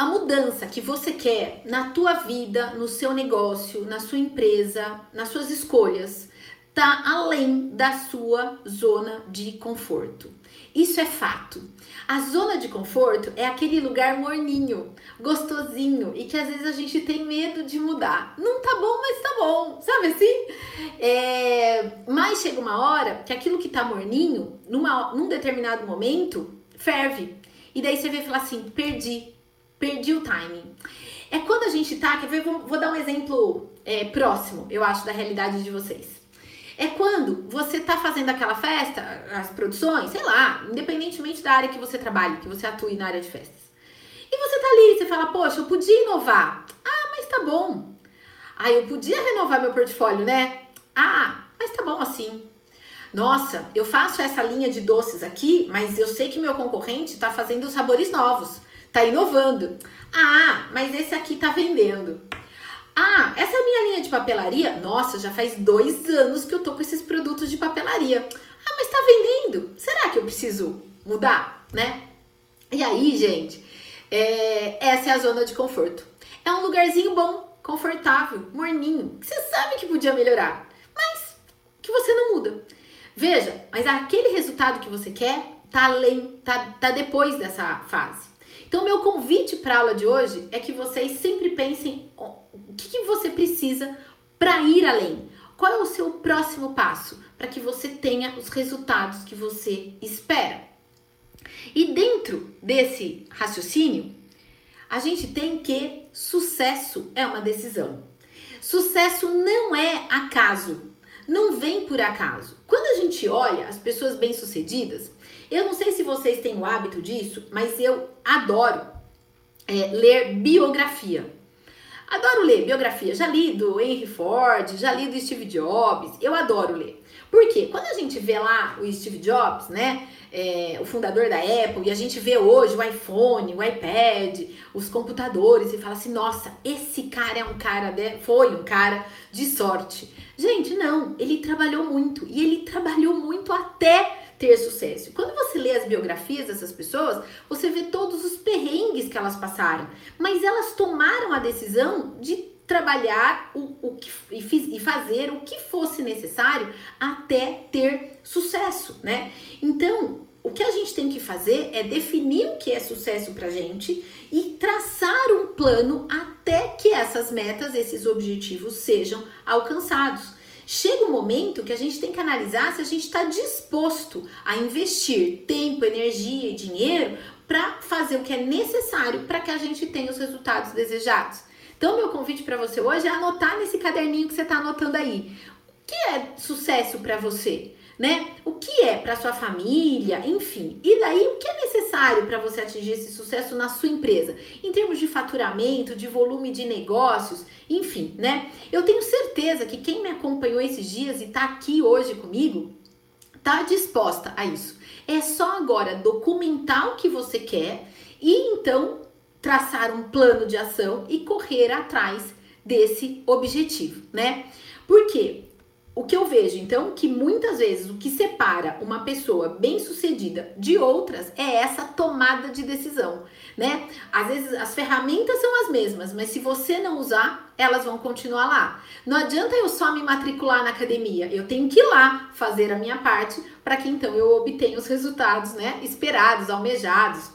a mudança que você quer na tua vida, no seu negócio, na sua empresa, nas suas escolhas, tá além da sua zona de conforto. Isso é fato. A zona de conforto é aquele lugar morninho, gostosinho e que às vezes a gente tem medo de mudar. Não tá bom, mas tá bom, sabe assim? É... Mas chega uma hora que aquilo que tá morninho, numa, num determinado momento, ferve. E daí você vê e fala assim: perdi, perdi o timing. É quando a gente tá, quer ver? Vou, vou dar um exemplo é, próximo, eu acho, da realidade de vocês. É quando você tá fazendo aquela festa, as produções, sei lá, independentemente da área que você trabalhe, que você atue na área de festas. E você tá ali, você fala, poxa, eu podia inovar. Ah, mas tá bom. Ah, eu podia renovar meu portfólio, né? Ah, mas tá bom assim. Nossa, eu faço essa linha de doces aqui, mas eu sei que meu concorrente tá fazendo sabores novos, tá inovando. Ah, mas esse aqui tá vendendo. Ah, essa é minha linha de papelaria? Nossa, já faz dois anos que eu tô com esses produtos de papelaria. Ah, mas tá vendendo. Será que eu preciso mudar, né? E aí, gente, é, essa é a zona de conforto. É um lugarzinho bom, confortável, morninho, você sabe que podia melhorar, mas que você não muda. Veja, mas aquele resultado que você quer tá além, tá, tá depois dessa fase. Então, meu convite para a aula de hoje é que vocês sempre pensem o que, que você precisa para ir além. Qual é o seu próximo passo para que você tenha os resultados que você espera? E dentro desse raciocínio, a gente tem que sucesso é uma decisão. Sucesso não é acaso, não vem por acaso. Quando a gente olha as pessoas bem-sucedidas, eu não sei se vocês têm o hábito disso, mas eu adoro é, ler biografia. Adoro ler biografia. Já li do Henry Ford, já li do Steve Jobs. Eu adoro ler. Por quê? Quando a gente vê lá o Steve Jobs, né? É, o fundador da Apple, e a gente vê hoje o iPhone, o iPad, os computadores, e fala assim: nossa, esse cara é um cara, de, foi um cara de sorte. Gente, não, ele trabalhou muito e ele trabalhou muito até ter sucesso. Quando você lê as biografias dessas pessoas, você vê todos os perrengues que elas passaram, mas elas tomaram a decisão de trabalhar o, o que, e, fiz, e fazer o que fosse necessário até ter sucesso, né? Então, o que a gente tem que fazer é definir o que é sucesso pra gente e traçar um plano até que essas metas, esses objetivos sejam alcançados. Chega um momento que a gente tem que analisar se a gente está disposto a investir tempo, energia e dinheiro para fazer o que é necessário para que a gente tenha os resultados desejados. Então, meu convite para você hoje é anotar nesse caderninho que você está anotando aí. O que é sucesso para você? Né? O que é para sua família, enfim. E daí o que é necessário para você atingir esse sucesso na sua empresa, em termos de faturamento, de volume de negócios, enfim, né? Eu tenho certeza que quem me acompanhou esses dias e está aqui hoje comigo tá disposta a isso. É só agora documentar o que você quer e então traçar um plano de ação e correr atrás desse objetivo, né? Por quê? O que eu vejo, então, que muitas vezes o que separa uma pessoa bem-sucedida de outras é essa tomada de decisão, né? Às vezes as ferramentas são as mesmas, mas se você não usar, elas vão continuar lá. Não adianta eu só me matricular na academia, eu tenho que ir lá fazer a minha parte para que então eu obtenha os resultados, né, esperados, almejados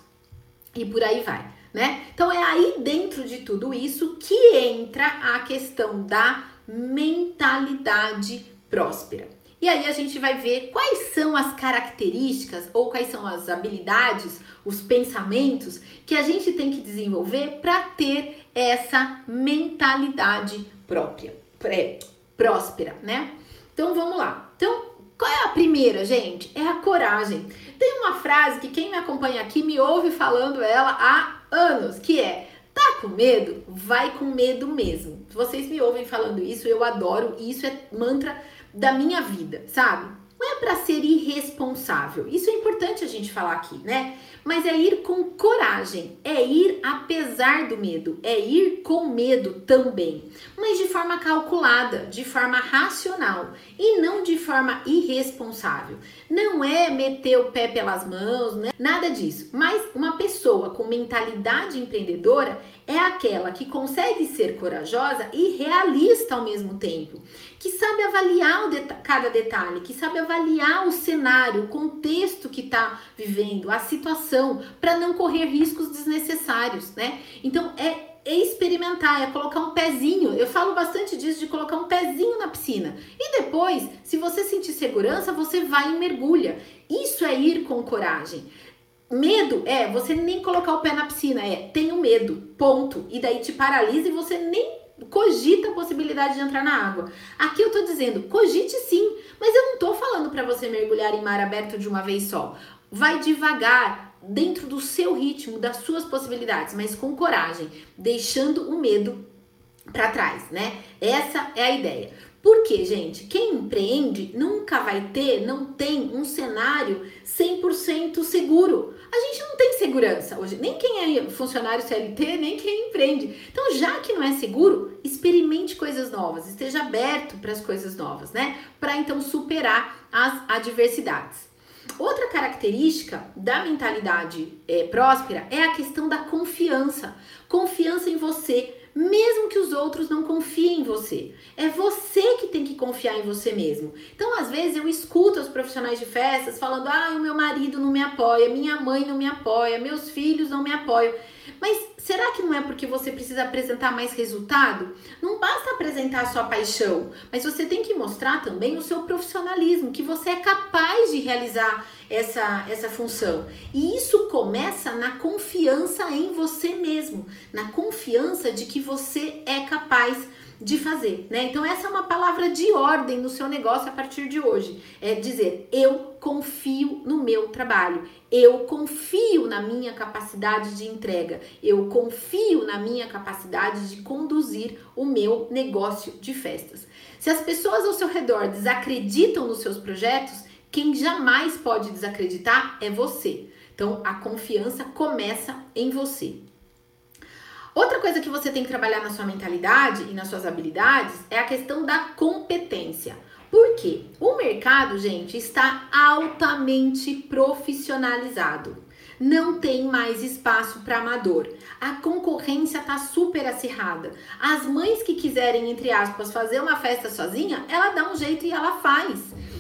e por aí vai, né? Então é aí dentro de tudo isso que entra a questão da mentalidade próspera. E aí a gente vai ver quais são as características ou quais são as habilidades, os pensamentos que a gente tem que desenvolver para ter essa mentalidade própria, pré, próspera, né? Então vamos lá. Então, qual é a primeira, gente? É a coragem. Tem uma frase que quem me acompanha aqui me ouve falando ela há anos, que é com medo? Vai com medo mesmo. Vocês me ouvem falando isso, eu adoro, e isso é mantra da minha vida, sabe? Não é para ser irresponsável. Isso é importante a gente falar aqui, né? Mas é ir com coragem, é ir apesar do medo, é ir com medo também, mas de forma calculada, de forma racional e não de forma irresponsável. Não é meter o pé pelas mãos, né? nada disso. Mas uma pessoa com mentalidade empreendedora é aquela que consegue ser corajosa e realista ao mesmo tempo, que sabe avaliar de cada detalhe, que sabe avaliar o cenário, o contexto que está vivendo, a situação, para não correr riscos desnecessários, né? Então é experimentar, é colocar um pezinho. Eu falo bastante disso de colocar um pezinho na piscina. E depois, se você sentir segurança, você vai e mergulha. Isso é ir com coragem. Medo é você nem colocar o pé na piscina, é tenho medo, ponto. E daí te paralisa e você nem cogita a possibilidade de entrar na água. Aqui eu tô dizendo, cogite sim, mas eu não tô falando para você mergulhar em mar aberto de uma vez só. Vai devagar, dentro do seu ritmo, das suas possibilidades, mas com coragem, deixando o medo para trás, né? Essa é a ideia. Porque, gente, quem empreende nunca vai ter, não tem um cenário 100% seguro. A gente não tem segurança hoje, nem quem é funcionário CLT, nem quem empreende. Então, já que não é seguro, experimente coisas novas, esteja aberto para as coisas novas, né? Para então superar as adversidades. Outra característica da mentalidade é, próspera é a questão da confiança. Confiança em você, mesmo que os outros não confiem em você. É você que tem que confiar em você mesmo. Então, às vezes, eu escuto os profissionais de festas falando: ah, o meu marido não me apoia, minha mãe não me apoia, meus filhos não me apoiam. Mas será que não é porque você precisa apresentar mais resultado? Não basta apresentar a sua paixão, mas você tem que mostrar também o seu profissionalismo, que você é capaz de realizar essa, essa função. E isso começa na confiança em você mesmo, na confiança de que você é capaz de fazer, né? Então essa é uma palavra de ordem no seu negócio a partir de hoje. É dizer, eu confio no meu trabalho, eu confio na minha capacidade de entrega, eu confio na minha capacidade de conduzir o meu negócio de festas. Se as pessoas ao seu redor desacreditam nos seus projetos, quem jamais pode desacreditar é você. Então a confiança começa em você. Outra coisa que você tem que trabalhar na sua mentalidade e nas suas habilidades é a questão da competência. Por quê? O mercado, gente, está altamente profissionalizado. Não tem mais espaço para amador. A concorrência está super acirrada. As mães que quiserem, entre aspas, fazer uma festa sozinha, ela dá um jeito e ela faz.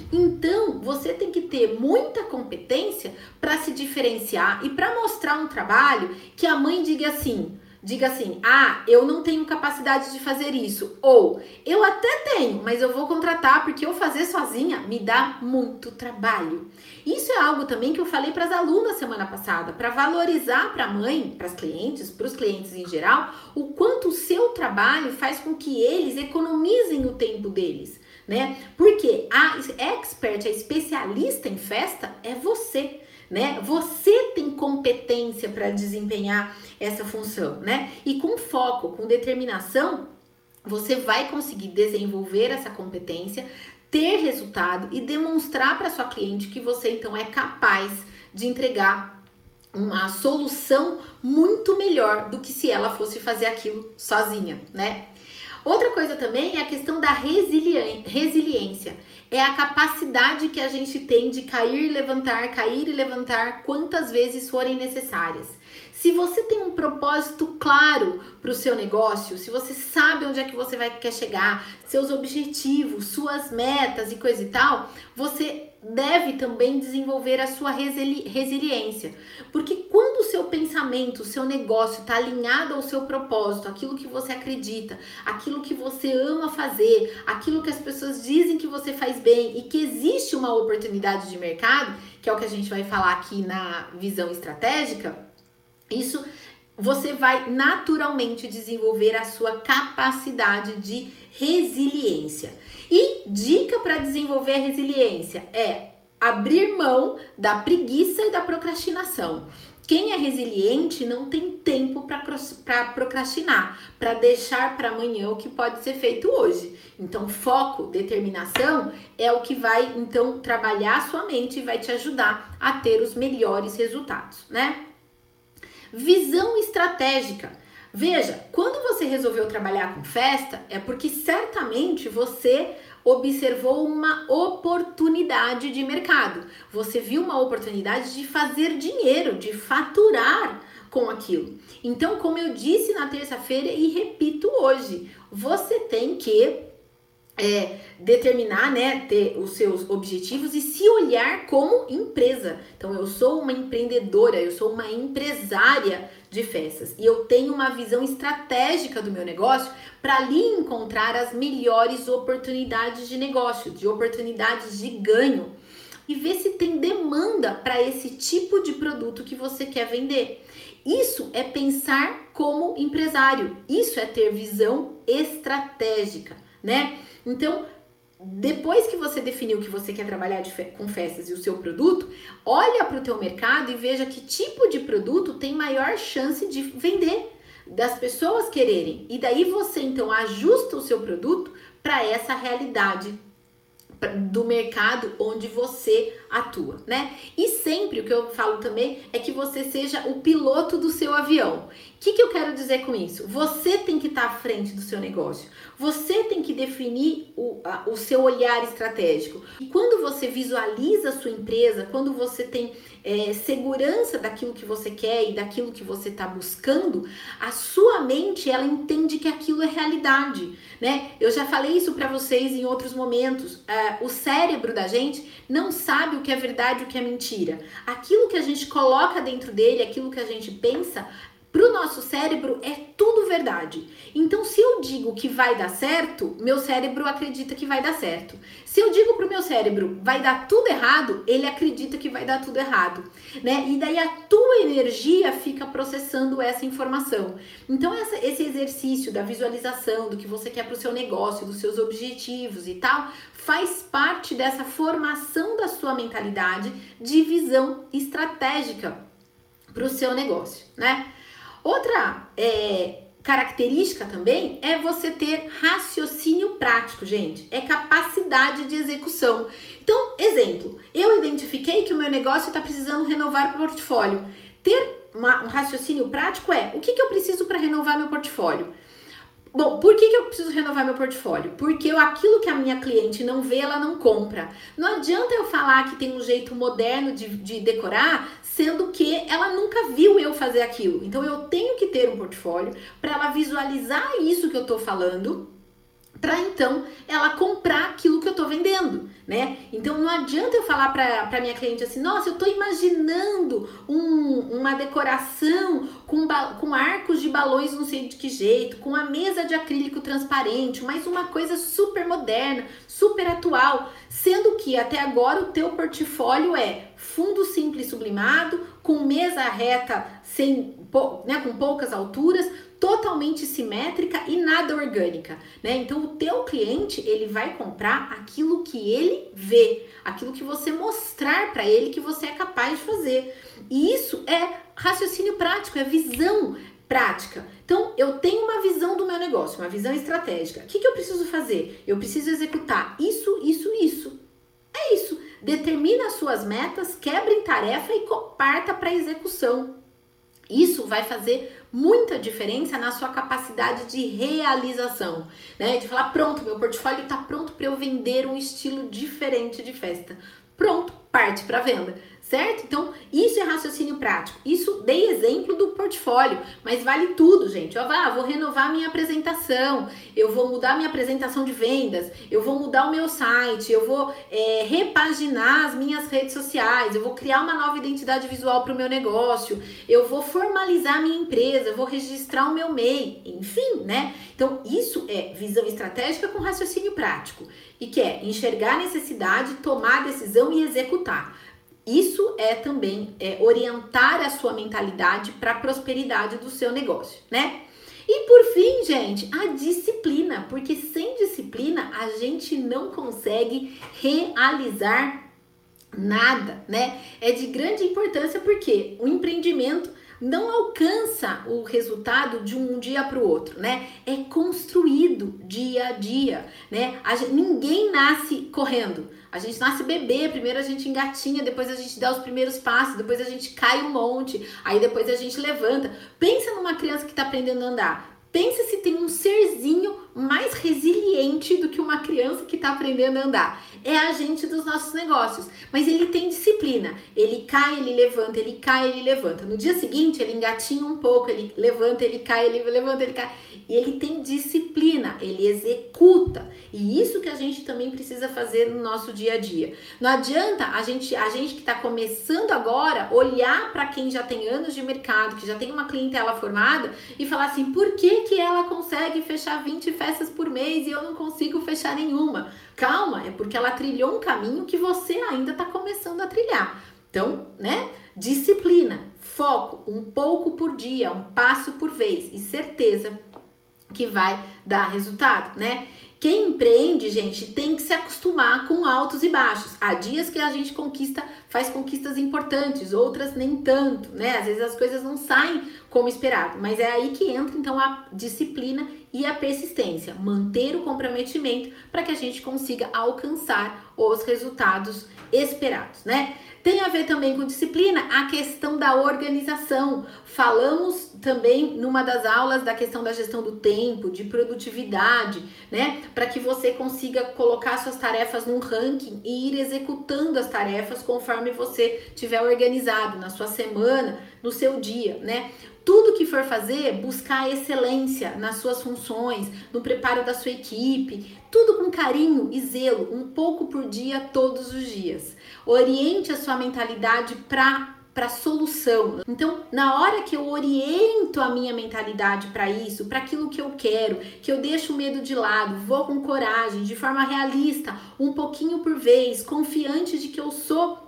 Então, você tem que ter muita competência para se diferenciar e para mostrar um trabalho que a mãe diga assim: diga assim: ah, eu não tenho capacidade de fazer isso. Ou eu até tenho, mas eu vou contratar porque eu fazer sozinha me dá muito trabalho. Isso é algo também que eu falei para as alunas semana passada, para valorizar para a mãe, para as clientes, para os clientes em geral, o quanto o seu trabalho faz com que eles economizem o tempo deles. Né? Porque a expert, a especialista em festa é você né? Você tem competência para desempenhar essa função, né? E com foco, com determinação, você vai conseguir desenvolver essa competência, ter resultado e demonstrar para sua cliente que você então é capaz de entregar uma solução muito melhor do que se ela fosse fazer aquilo sozinha, né? Outra coisa também é a questão da resiliência. É a capacidade que a gente tem de cair e levantar, cair e levantar quantas vezes forem necessárias. Se você tem um propósito claro para o seu negócio, se você sabe onde é que você vai quer chegar, seus objetivos, suas metas e coisa e tal, você deve também desenvolver a sua resili resiliência. Porque quando o seu pensamento, o seu negócio está alinhado ao seu propósito, aquilo que você acredita, aquilo que você ama fazer, aquilo que as pessoas dizem que você faz bem e que existe uma oportunidade de mercado, que é o que a gente vai falar aqui na visão estratégica, isso você vai naturalmente desenvolver a sua capacidade de resiliência. E dica para desenvolver a resiliência é abrir mão da preguiça e da procrastinação. Quem é resiliente não tem tempo para procrastinar, para deixar para amanhã o que pode ser feito hoje. Então, foco, determinação é o que vai então trabalhar a sua mente e vai te ajudar a ter os melhores resultados, né? Visão estratégica. Veja, quando você resolveu trabalhar com festa, é porque certamente você observou uma oportunidade de mercado. Você viu uma oportunidade de fazer dinheiro, de faturar com aquilo. Então, como eu disse na terça-feira e repito hoje, você tem que é, determinar, né, ter os seus objetivos e se olhar como empresa. Então, eu sou uma empreendedora, eu sou uma empresária de festas e eu tenho uma visão estratégica do meu negócio para ali encontrar as melhores oportunidades de negócio, de oportunidades de ganho e ver se tem demanda para esse tipo de produto que você quer vender. Isso é pensar como empresário, isso é ter visão estratégica, né? Então, depois que você definiu que você quer trabalhar fe com festas e o seu produto, olha para o teu mercado e veja que tipo de produto tem maior chance de vender, das pessoas quererem. E daí você então ajusta o seu produto para essa realidade do mercado onde você atua, né? E sempre o que eu falo também é que você seja o piloto do seu avião. O que, que eu quero dizer com isso? Você tem que estar tá à frente do seu negócio. Você tem que definir o, a, o seu olhar estratégico. E quando você visualiza a sua empresa, quando você tem é, segurança daquilo que você quer e daquilo que você está buscando, a sua mente ela entende que aquilo é realidade, né? Eu já falei isso para vocês em outros momentos. É, o cérebro da gente não sabe o que é verdade e o que é mentira. Aquilo que a gente coloca dentro dele, aquilo que a gente pensa, para o nosso cérebro é tudo verdade. Então, se eu digo que vai dar certo, meu cérebro acredita que vai dar certo. Se eu digo para o meu cérebro vai dar tudo errado, ele acredita que vai dar tudo errado, né? E daí a tua energia fica processando essa informação. Então, essa, esse exercício da visualização do que você quer para o seu negócio, dos seus objetivos e tal, faz parte dessa formação da sua mentalidade de visão estratégica para o seu negócio, né? Outra é, característica também é você ter raciocínio prático, gente. É capacidade de execução. Então, exemplo, eu identifiquei que o meu negócio está precisando renovar o portfólio. Ter uma, um raciocínio prático é o que, que eu preciso para renovar meu portfólio? Bom, por que, que eu preciso renovar meu portfólio? Porque eu, aquilo que a minha cliente não vê, ela não compra. Não adianta eu falar que tem um jeito moderno de, de decorar, sendo que ela nunca viu eu fazer aquilo. Então eu tenho que ter um portfólio para ela visualizar isso que eu estou falando para então ela comprar aquilo que eu estou vendendo, né? Então não adianta eu falar para minha cliente assim, nossa, eu estou imaginando um, uma decoração com, com arcos de balões não sei de que jeito, com a mesa de acrílico transparente, mas uma coisa super moderna, super atual, sendo que até agora o teu portfólio é fundo simples sublimado, com mesa reta sem, né, com poucas alturas, totalmente simétrica e nada orgânica, né? Então o teu cliente, ele vai comprar aquilo que ele vê, aquilo que você mostrar para ele que você é capaz de fazer. E isso é raciocínio prático, é visão prática. Então, eu tenho uma visão do meu negócio, uma visão estratégica. O que, que eu preciso fazer? Eu preciso executar isso, isso, isso. É isso. Determina as suas metas, quebra em tarefa e parta para execução. Isso vai fazer muita diferença na sua capacidade de realização, né? De falar, pronto, meu portfólio está pronto para eu vender um estilo diferente de festa. Pronto, parte para venda certo? Então, isso é raciocínio prático. Isso dei exemplo do portfólio, mas vale tudo, gente. Eu ah, vou renovar minha apresentação, eu vou mudar minha apresentação de vendas, eu vou mudar o meu site, eu vou é, repaginar as minhas redes sociais, eu vou criar uma nova identidade visual para o meu negócio, eu vou formalizar minha empresa, eu vou registrar o meu MEI, enfim, né? Então, isso é visão estratégica com raciocínio prático e que é enxergar a necessidade, tomar a decisão e executar. Isso é também é, orientar a sua mentalidade para a prosperidade do seu negócio, né? E por fim, gente, a disciplina, porque sem disciplina a gente não consegue realizar Nada, né? É de grande importância porque o empreendimento não alcança o resultado de um dia para o outro, né? É construído dia a dia, né? A gente, ninguém nasce correndo. A gente nasce bebê, primeiro a gente engatinha, depois a gente dá os primeiros passos, depois a gente cai um monte, aí depois a gente levanta. Pensa numa criança que está aprendendo a andar. Pensa se tem um serzinho mais resiliente do que uma criança que está aprendendo a andar. É a gente dos nossos negócios. Mas ele tem disciplina. Ele cai, ele levanta, ele cai, ele levanta. No dia seguinte, ele engatinha um pouco, ele levanta, ele cai, ele levanta, ele cai. E ele tem disciplina, ele executa. E isso que a gente também precisa fazer no nosso dia a dia. Não adianta a gente, a gente que está começando agora, olhar para quem já tem anos de mercado, que já tem uma clientela formada e falar assim: por que, que ela consegue fechar 20 festas por mês e eu não consigo fechar nenhuma? Calma, é porque ela trilhou um caminho que você ainda está começando a trilhar. Então, né? Disciplina, foco, um pouco por dia, um passo por vez e certeza que vai dar resultado, né? Quem empreende, gente, tem que se acostumar com altos e baixos. Há dias que a gente conquista, faz conquistas importantes, outras nem tanto, né? Às vezes as coisas não saem como esperado, mas é aí que entra então a disciplina e a persistência, manter o comprometimento para que a gente consiga alcançar os resultados esperados, né? Tem a ver também com disciplina a questão da organização. Falamos também numa das aulas da questão da gestão do tempo, de produtividade, né? Para que você consiga colocar suas tarefas num ranking e ir executando as tarefas conforme você tiver organizado na sua semana, no seu dia, né? tudo que for fazer, buscar excelência nas suas funções, no preparo da sua equipe, tudo com carinho e zelo, um pouco por dia, todos os dias. Oriente a sua mentalidade para para solução. Então, na hora que eu oriento a minha mentalidade para isso, para aquilo que eu quero, que eu deixo o medo de lado, vou com coragem, de forma realista, um pouquinho por vez, confiante de que eu sou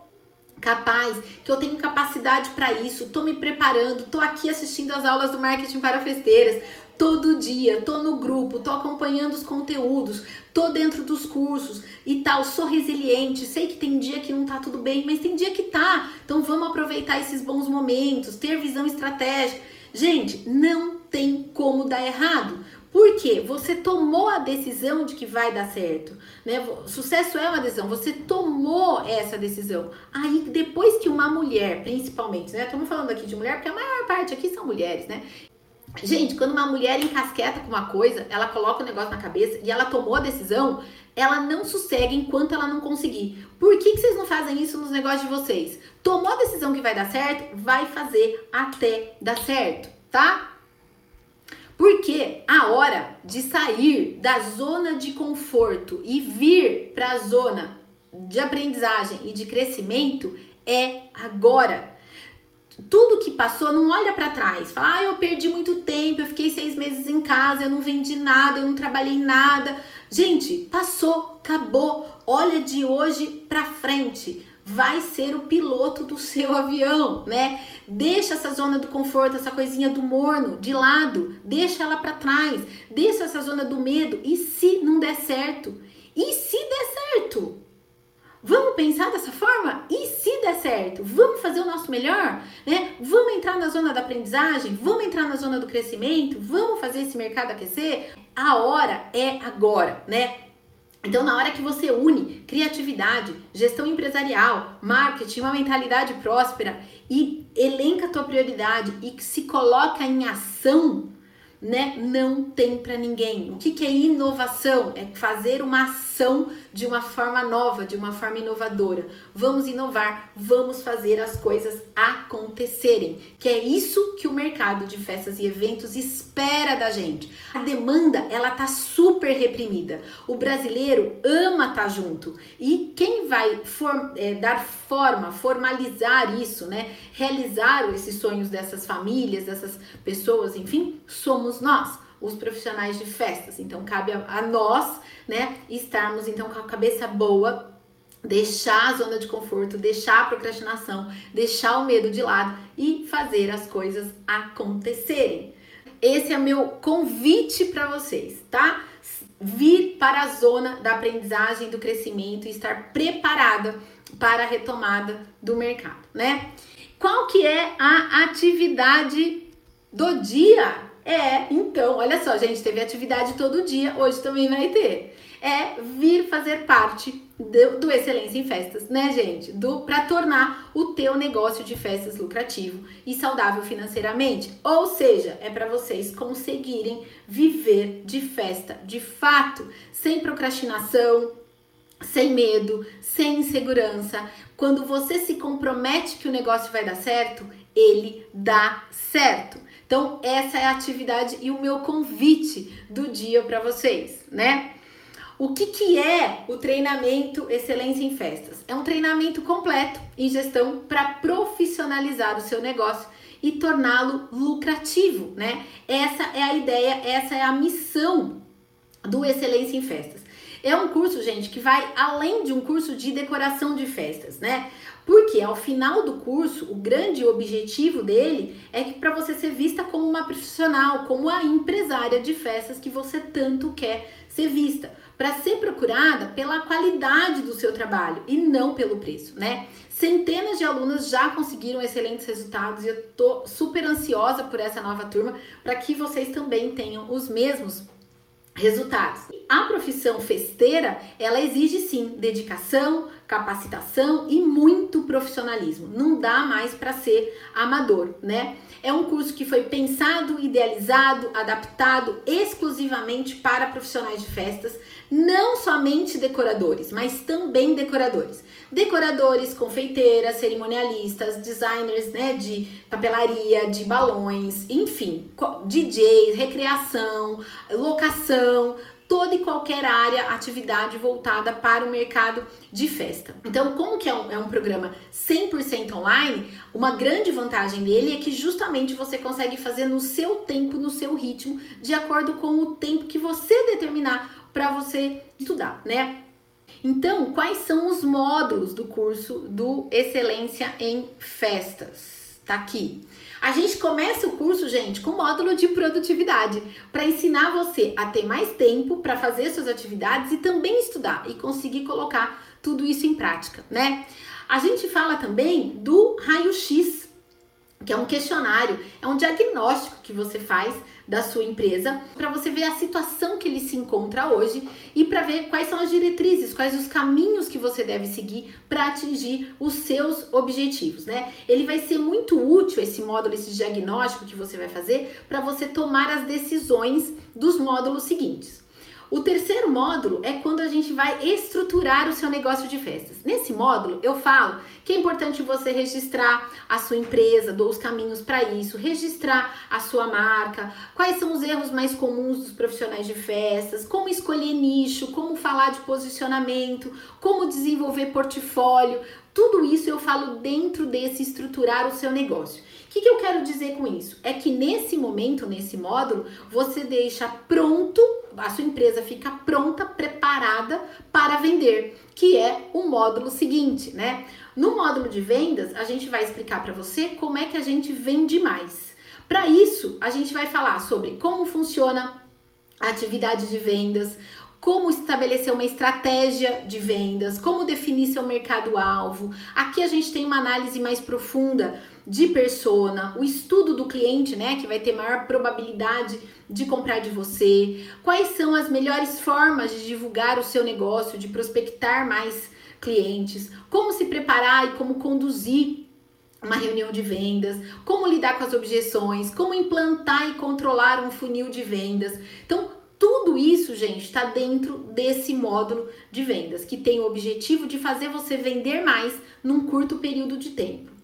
capaz, que eu tenho capacidade para isso, tô me preparando, tô aqui assistindo as aulas do marketing para festeiras, todo dia, tô no grupo, tô acompanhando os conteúdos, tô dentro dos cursos e tal, sou resiliente, sei que tem dia que não tá tudo bem, mas tem dia que tá. Então vamos aproveitar esses bons momentos, ter visão estratégica. Gente, não tem como dar errado. Porque você tomou a decisão de que vai dar certo, né? Sucesso é uma decisão, você tomou essa decisão. Aí depois que uma mulher, principalmente, né? Estamos falando aqui de mulher porque a maior parte aqui são mulheres, né? Gente, quando uma mulher encasqueta com uma coisa, ela coloca o negócio na cabeça e ela tomou a decisão, ela não sossega enquanto ela não conseguir. Por que, que vocês não fazem isso nos negócios de vocês? Tomou a decisão que vai dar certo, vai fazer até dar certo, tá? Porque a hora de sair da zona de conforto e vir para a zona de aprendizagem e de crescimento é agora. Tudo que passou, não olha para trás. Fala, ah, eu perdi muito tempo, eu fiquei seis meses em casa, eu não vendi nada, eu não trabalhei nada. Gente, passou, acabou. Olha de hoje para frente vai ser o piloto do seu avião, né? Deixa essa zona do conforto, essa coisinha do morno de lado, deixa ela para trás, deixa essa zona do medo. E se não der certo? E se der certo? Vamos pensar dessa forma? E se der certo? Vamos fazer o nosso melhor? Né? Vamos entrar na zona da aprendizagem? Vamos entrar na zona do crescimento? Vamos fazer esse mercado aquecer? A hora é agora, né? Então, na hora que você une criatividade, gestão empresarial, marketing, uma mentalidade próspera e elenca a tua prioridade e se coloca em ação, né? Não tem para ninguém. O que, que é inovação? É fazer uma ação de uma forma nova, de uma forma inovadora. Vamos inovar, vamos fazer as coisas acontecerem. Que é isso que o mercado de festas e eventos espera da gente. A demanda, ela tá super reprimida. O brasileiro ama estar tá junto. E quem vai for, é, dar forma, formalizar isso, né? Realizar esses sonhos dessas famílias, dessas pessoas, enfim, somos nós os profissionais de festas. Então cabe a, a nós, né, estarmos então com a cabeça boa, deixar a zona de conforto, deixar a procrastinação, deixar o medo de lado e fazer as coisas acontecerem. Esse é meu convite para vocês, tá? Vir para a zona da aprendizagem, do crescimento e estar preparada para a retomada do mercado, né? Qual que é a atividade do dia? É, então, olha só, gente, teve atividade todo dia, hoje também vai ter. É vir fazer parte do, do Excelência em Festas, né, gente? Do para tornar o teu negócio de festas lucrativo e saudável financeiramente. Ou seja, é para vocês conseguirem viver de festa de fato, sem procrastinação, sem medo, sem insegurança. Quando você se compromete que o negócio vai dar certo, ele dá certo. Então, essa é a atividade e o meu convite do dia para vocês, né? O que, que é o treinamento Excelência em Festas? É um treinamento completo em gestão para profissionalizar o seu negócio e torná-lo lucrativo, né? Essa é a ideia, essa é a missão do Excelência em Festas. É um curso, gente, que vai além de um curso de decoração de festas, né? Porque ao final do curso, o grande objetivo dele é que para você ser vista como uma profissional, como a empresária de festas que você tanto quer ser vista, para ser procurada pela qualidade do seu trabalho e não pelo preço, né? Centenas de alunas já conseguiram excelentes resultados e eu tô super ansiosa por essa nova turma para que vocês também tenham os mesmos resultados. A profissão festeira, ela exige sim dedicação, capacitação e muito profissionalismo. Não dá mais para ser amador, né? É um curso que foi pensado, idealizado, adaptado exclusivamente para profissionais de festas, não somente decoradores, mas também decoradores. Decoradores, confeiteiras, cerimonialistas, designers, né, de papelaria, de balões, enfim, DJs, recreação, locação, toda e qualquer área, atividade voltada para o mercado de festa. Então, como que é um, é um programa 100% online, uma grande vantagem dele é que justamente você consegue fazer no seu tempo, no seu ritmo, de acordo com o tempo que você determinar para você estudar, né? Então, quais são os módulos do curso do Excelência em Festas? Tá aqui. A gente começa o curso, gente, com módulo de produtividade, para ensinar você a ter mais tempo para fazer suas atividades e também estudar e conseguir colocar tudo isso em prática, né? A gente fala também do raio-x, que é um questionário, é um diagnóstico que você faz da sua empresa para você ver a situação que ele se encontra hoje e para ver quais são as diretrizes, quais os caminhos que você deve seguir para atingir os seus objetivos, né? Ele vai ser muito útil esse módulo, esse diagnóstico que você vai fazer para você tomar as decisões dos módulos seguintes. O terceiro módulo é quando a gente vai estruturar o seu negócio de festas. Nesse módulo, eu falo que é importante você registrar a sua empresa, dou os caminhos para isso, registrar a sua marca, quais são os erros mais comuns dos profissionais de festas, como escolher nicho, como falar de posicionamento, como desenvolver portfólio. Tudo isso eu falo dentro desse estruturar o seu negócio. O que, que eu quero dizer com isso? É que nesse momento, nesse módulo, você deixa pronto a sua empresa fica pronta, preparada para vender, que é o módulo seguinte, né? No módulo de vendas, a gente vai explicar para você como é que a gente vende mais. Para isso, a gente vai falar sobre como funciona a atividade de vendas, como estabelecer uma estratégia de vendas, como definir seu mercado-alvo. Aqui a gente tem uma análise mais profunda de persona, o estudo do cliente, né, que vai ter maior probabilidade de comprar de você, quais são as melhores formas de divulgar o seu negócio, de prospectar mais clientes, como se preparar e como conduzir uma reunião de vendas, como lidar com as objeções, como implantar e controlar um funil de vendas. Então, tudo isso, gente, está dentro desse módulo de vendas, que tem o objetivo de fazer você vender mais num curto período de tempo.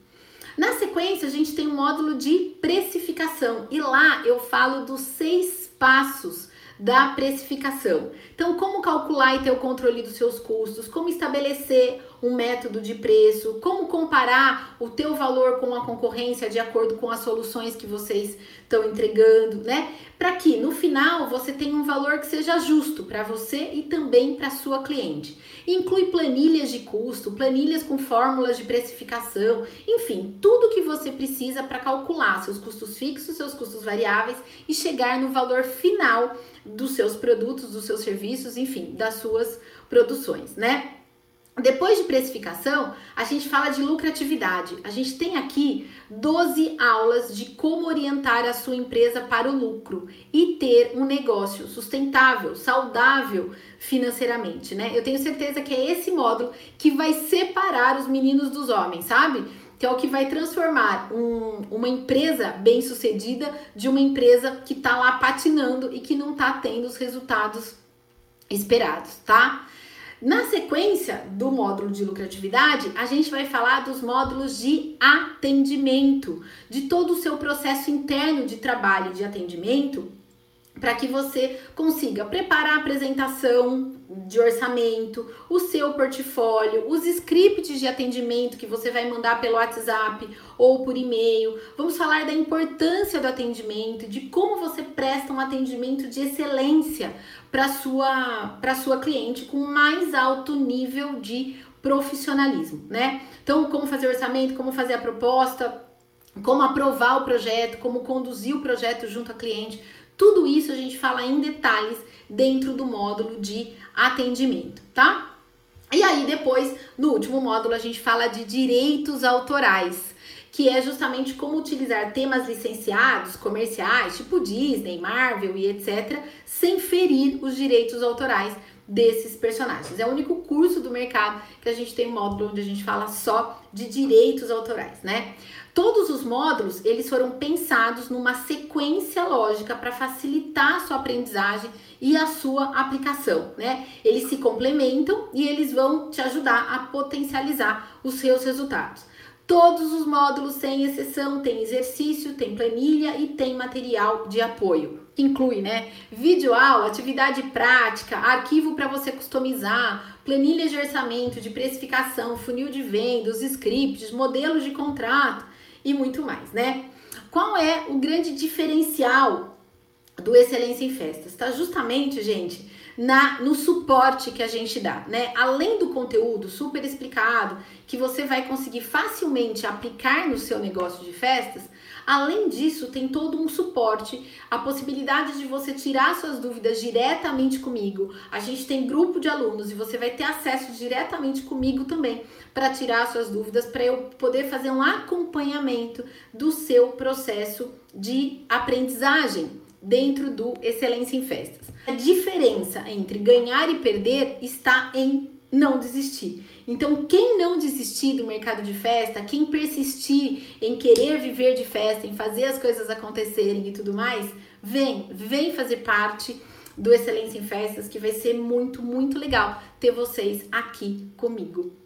Na sequência, a gente tem um módulo de precificação e lá eu falo dos seis passos da precificação. Então, como calcular e ter o controle dos seus custos, como estabelecer um método de preço, como comparar o teu valor com a concorrência de acordo com as soluções que vocês estão entregando, né? Para que no final você tenha um valor que seja justo para você e também para sua cliente. Inclui planilhas de custo, planilhas com fórmulas de precificação, enfim, tudo que você precisa para calcular seus custos fixos, seus custos variáveis e chegar no valor final dos seus produtos, dos seus serviços, enfim, das suas produções, né? Depois de precificação, a gente fala de lucratividade. A gente tem aqui 12 aulas de como orientar a sua empresa para o lucro e ter um negócio sustentável, saudável financeiramente, né? Eu tenho certeza que é esse módulo que vai separar os meninos dos homens, sabe? Que é o que vai transformar um, uma empresa bem sucedida de uma empresa que tá lá patinando e que não tá tendo os resultados esperados, tá? Na sequência do módulo de lucratividade, a gente vai falar dos módulos de atendimento, de todo o seu processo interno de trabalho de atendimento para que você consiga preparar a apresentação de orçamento, o seu portfólio, os scripts de atendimento que você vai mandar pelo WhatsApp ou por e-mail. Vamos falar da importância do atendimento, de como você presta um atendimento de excelência para sua para sua cliente com mais alto nível de profissionalismo, né? Então, como fazer orçamento, como fazer a proposta, como aprovar o projeto, como conduzir o projeto junto à cliente tudo isso a gente fala em detalhes dentro do módulo de atendimento, tá? E aí depois, no último módulo, a gente fala de direitos autorais, que é justamente como utilizar temas licenciados, comerciais, tipo Disney, Marvel e etc, sem ferir os direitos autorais desses personagens. É o único curso do mercado que a gente tem um módulo onde a gente fala só de direitos autorais, né? Todos os módulos, eles foram pensados numa sequência lógica para facilitar a sua aprendizagem e a sua aplicação, né? Eles se complementam e eles vão te ajudar a potencializar os seus resultados. Todos os módulos, sem exceção, tem exercício, tem planilha e tem material de apoio. Inclui, né? Vídeo aula, atividade prática, arquivo para você customizar, planilha de orçamento, de precificação, funil de vendas, scripts, modelos de contrato e muito mais, né? Qual é o grande diferencial do Excelência em Festas? Tá justamente, gente, na no suporte que a gente dá, né? Além do conteúdo super explicado, que você vai conseguir facilmente aplicar no seu negócio de festas, Além disso, tem todo um suporte, a possibilidade de você tirar suas dúvidas diretamente comigo. A gente tem grupo de alunos e você vai ter acesso diretamente comigo também para tirar suas dúvidas, para eu poder fazer um acompanhamento do seu processo de aprendizagem dentro do Excelência em Festas. A diferença entre ganhar e perder está em não desistir. Então, quem não desistir do mercado de festa, quem persistir em querer viver de festa, em fazer as coisas acontecerem e tudo mais, vem, vem fazer parte do Excelência em Festas, que vai ser muito, muito legal ter vocês aqui comigo.